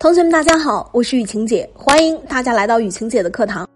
同学们，大家好，我是雨晴姐，欢迎大家来到雨晴姐的课堂。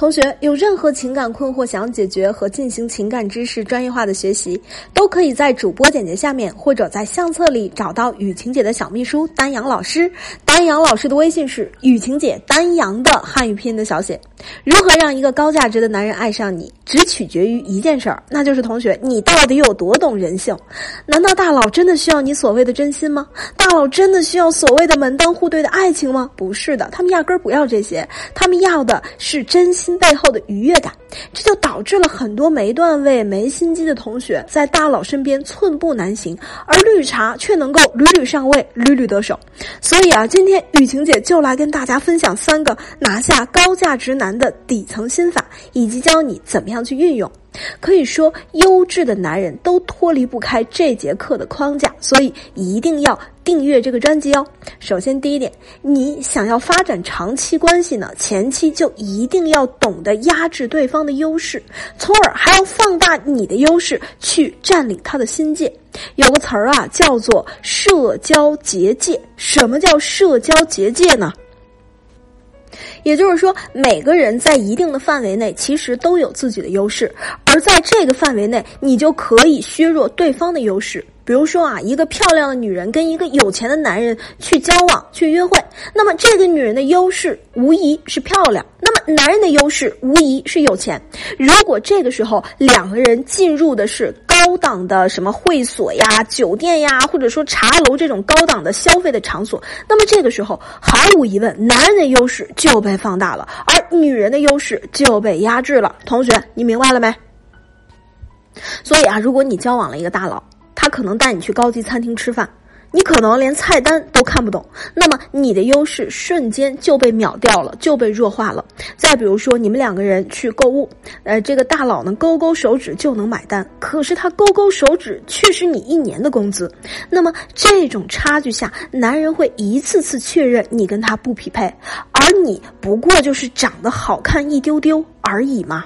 同学有任何情感困惑想解决和进行情感知识专业化的学习，都可以在主播简介下面或者在相册里找到雨晴姐的小秘书丹阳老师。丹阳老师的微信是雨晴姐丹阳的汉语拼音的小写。如何让一个高价值的男人爱上你，只取决于一件事儿，那就是同学你到底有多懂人性？难道大佬真的需要你所谓的真心吗？大佬真的需要所谓的门当户对的爱情吗？不是的，他们压根儿不要这些，他们要的是真心背后的愉悦感。这就导致了很多没段位、没心机的同学在大佬身边寸步难行，而绿茶却能够屡屡上位、屡屡得手。所以啊，今天雨晴姐就来跟大家分享三个拿下高价值男的底层心法，以及教你怎么样去运用。可以说，优质的男人都脱离不开这节课的框架，所以一定要订阅这个专辑哦。首先，第一点，你想要发展长期关系呢，前期就一定要懂得压制对方的优势，从而还要放大你的优势去占领他的心界。有个词儿啊，叫做社交结界。什么叫社交结界呢？也就是说，每个人在一定的范围内，其实都有自己的优势，而在这个范围内，你就可以削弱对方的优势。比如说啊，一个漂亮的女人跟一个有钱的男人去交往、去约会，那么这个女人的优势无疑是漂亮，那么男人的优势无疑是有钱。如果这个时候两个人进入的是高档的什么会所呀、酒店呀，或者说茶楼这种高档的消费的场所，那么这个时候毫无疑问，男人的优势就被放大了，而女人的优势就被压制了。同学，你明白了没？所以啊，如果你交往了一个大佬，可能带你去高级餐厅吃饭，你可能连菜单都看不懂，那么你的优势瞬间就被秒掉了，就被弱化了。再比如说，你们两个人去购物，呃，这个大佬呢勾勾手指就能买单，可是他勾勾手指却是你一年的工资，那么这种差距下，男人会一次次确认你跟他不匹配，而你不过就是长得好看一丢丢而已嘛。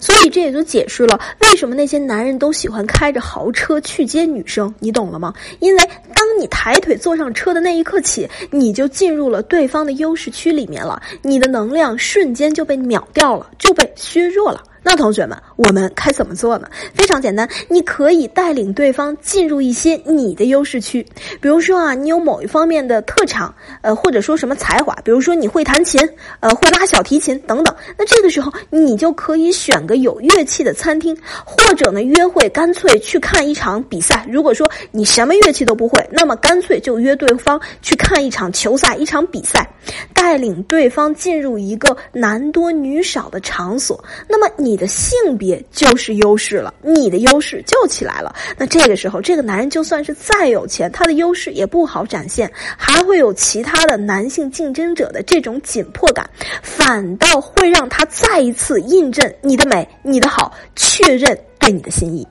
所以这也就解释了为什么那些男人都喜欢开着豪车去接女生，你懂了吗？因为当你抬腿坐上车的那一刻起，你就进入了对方的优势区里面了，你的能量瞬间就被秒掉了，就被削弱了。那同学们，我们该怎么做呢？非常简单，你可以带领对方进入一些你的优势区，比如说啊，你有某一方面的特长，呃，或者说什么才华，比如说你会弹琴，呃，会拉小提琴等等。那这个时候，你就可以选个有乐器的餐厅，或者呢，约会干脆去看一场比赛。如果说你什么乐器都不会，那么干脆就约对方去看一场球赛，一场比赛，带领对方进入一个男多女少的场所。那么你。你的性别就是优势了，你的优势就起来了。那这个时候，这个男人就算是再有钱，他的优势也不好展现，还会有其他的男性竞争者的这种紧迫感，反倒会让他再一次印证你的美、你的好，确认对你的心意。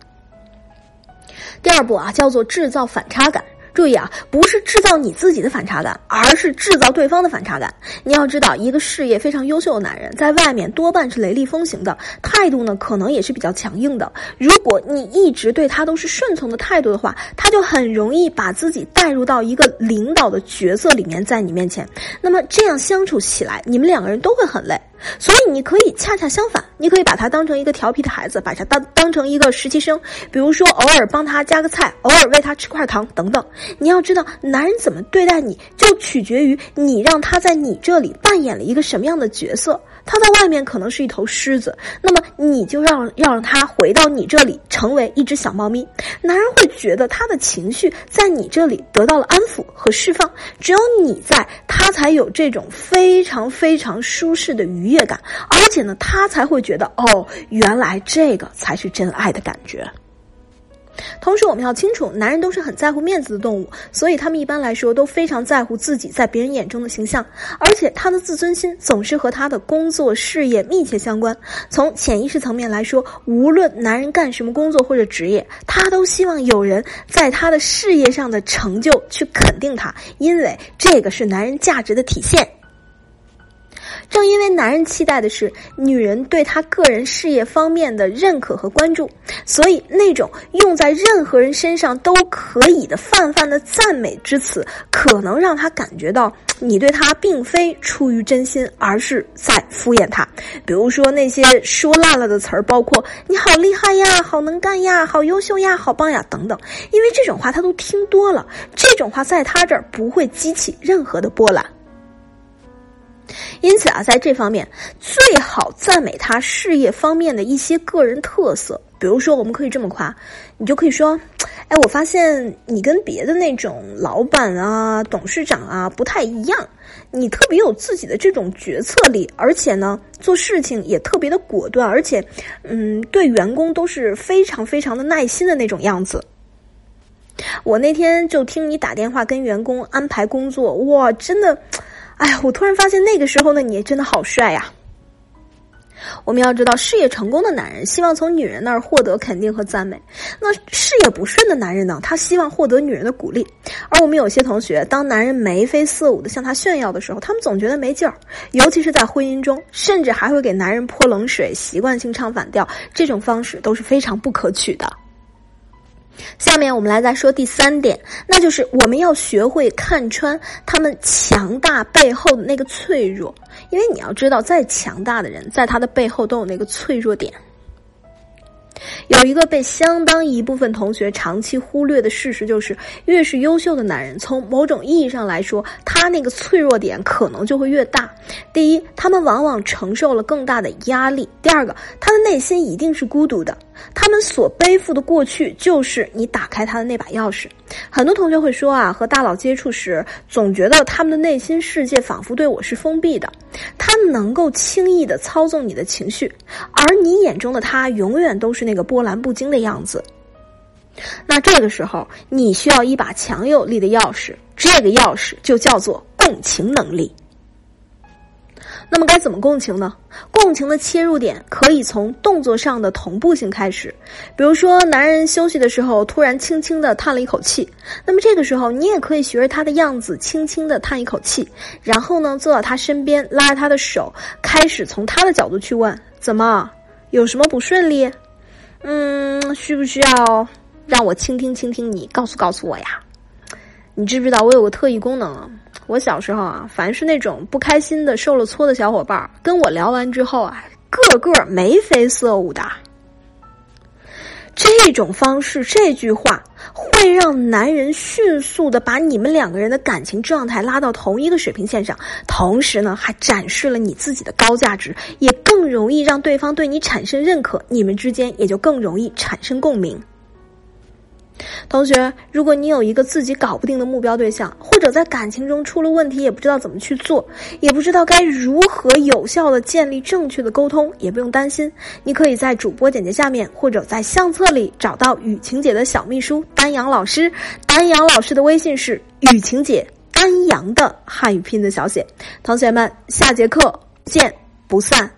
第二步啊，叫做制造反差感。注意啊，不是制造你自己的反差感，而是制造对方的反差感。你要知道，一个事业非常优秀的男人，在外面多半是雷厉风行的，态度呢可能也是比较强硬的。如果你一直对他都是顺从的态度的话，他就很容易把自己带入到一个领导的角色里面，在你面前。那么这样相处起来，你们两个人都会很累。所以你可以恰恰相反，你可以把他当成一个调皮的孩子，把他当当成一个实习生，比如说偶尔帮他夹个菜，偶尔喂他吃块糖等等。你要知道，男人怎么对待你，就取决于你让他在你这里扮演了一个什么样的角色。他在外面可能是一头狮子，那么你就让要让他回到你这里，成为一只小猫咪。男人会觉得他的情绪在你这里得到了安抚和释放，只有你在，他才有这种非常非常舒适的愉悦感，而且呢，他才会觉得哦，原来这个才是真爱的感觉。同时，我们要清楚，男人都是很在乎面子的动物，所以他们一般来说都非常在乎自己在别人眼中的形象，而且他的自尊心总是和他的工作事业密切相关。从潜意识层面来说，无论男人干什么工作或者职业，他都希望有人在他的事业上的成就去肯定他，因为这个是男人价值的体现。正因为男人期待的是女人对他个人事业方面的认可和关注，所以那种用在任何人身上都可以的泛泛的赞美之词，可能让他感觉到你对他并非出于真心，而是在敷衍他。比如说那些说烂了的词儿，包括“你好厉害呀，好能干呀，好优秀呀，好棒呀”等等。因为这种话他都听多了，这种话在他这儿不会激起任何的波澜。因此啊，在这方面最好赞美他事业方面的一些个人特色。比如说，我们可以这么夸，你就可以说：“哎，我发现你跟别的那种老板啊、董事长啊不太一样，你特别有自己的这种决策力，而且呢，做事情也特别的果断，而且，嗯，对员工都是非常非常的耐心的那种样子。”我那天就听你打电话跟员工安排工作，哇，真的。哎呀，我突然发现那个时候的你真的好帅呀！我们要知道，事业成功的男人希望从女人那儿获得肯定和赞美；那事业不顺的男人呢，他希望获得女人的鼓励。而我们有些同学，当男人眉飞色舞的向他炫耀的时候，他们总觉得没劲儿，尤其是在婚姻中，甚至还会给男人泼冷水，习惯性唱反调，这种方式都是非常不可取的。下面我们来再说第三点，那就是我们要学会看穿他们强大背后的那个脆弱，因为你要知道，再强大的人，在他的背后都有那个脆弱点。有一个被相当一部分同学长期忽略的事实，就是越是优秀的男人，从某种意义上来说，他那个脆弱点可能就会越大。第一，他们往往承受了更大的压力；第二个，他的内心一定是孤独的。他们所背负的过去，就是你打开他的那把钥匙。很多同学会说啊，和大佬接触时，总觉得他们的内心世界仿佛对我是封闭的，他能够轻易的操纵你的情绪，而你眼中的他，永远都是那个波澜不惊的样子。那这个时候，你需要一把强有力的钥匙，这个钥匙就叫做共情能力。那么该怎么共情呢？共情的切入点可以从动作上的同步性开始，比如说男人休息的时候突然轻轻的叹了一口气，那么这个时候你也可以学着他的样子轻轻的叹一口气，然后呢坐到他身边，拉着他的手，开始从他的角度去问：怎么有什么不顺利？嗯，需不需要让我倾听倾听你，告诉告诉我呀？你知不知道我有个特异功能啊？我小时候啊，凡是那种不开心的、受了挫的小伙伴，跟我聊完之后啊，个个眉飞色舞的。这种方式，这句话会让男人迅速的把你们两个人的感情状态拉到同一个水平线上，同时呢，还展示了你自己的高价值，也更容易让对方对你产生认可，你们之间也就更容易产生共鸣。同学，如果你有一个自己搞不定的目标对象，或者在感情中出了问题，也不知道怎么去做，也不知道该如何有效的建立正确的沟通，也不用担心，你可以在主播简介下面或者在相册里找到雨晴姐的小秘书丹阳老师。丹阳老师的微信是雨晴姐丹阳的汉语拼音的小写。同学们，下节课见不散。